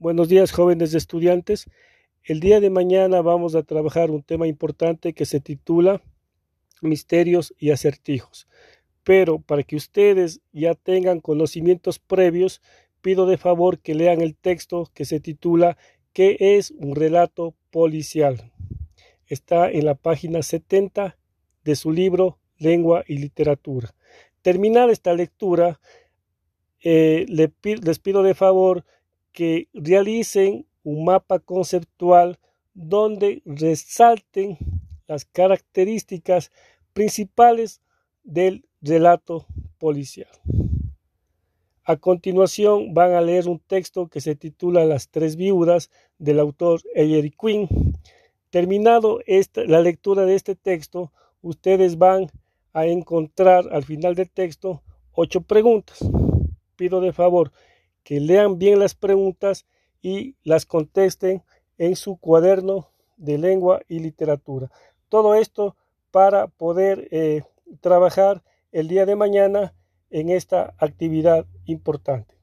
Buenos días jóvenes estudiantes. El día de mañana vamos a trabajar un tema importante que se titula Misterios y acertijos. Pero para que ustedes ya tengan conocimientos previos, pido de favor que lean el texto que se titula ¿Qué es un relato policial? Está en la página 70 de su libro Lengua y Literatura. Terminada esta lectura, eh, les pido de favor que realicen un mapa conceptual donde resalten las características principales del relato policial. A continuación van a leer un texto que se titula Las tres viudas del autor Ellery Quinn. Terminado esta, la lectura de este texto, ustedes van a encontrar al final del texto ocho preguntas. Pido de favor que lean bien las preguntas y las contesten en su cuaderno de lengua y literatura. Todo esto para poder eh, trabajar el día de mañana en esta actividad importante.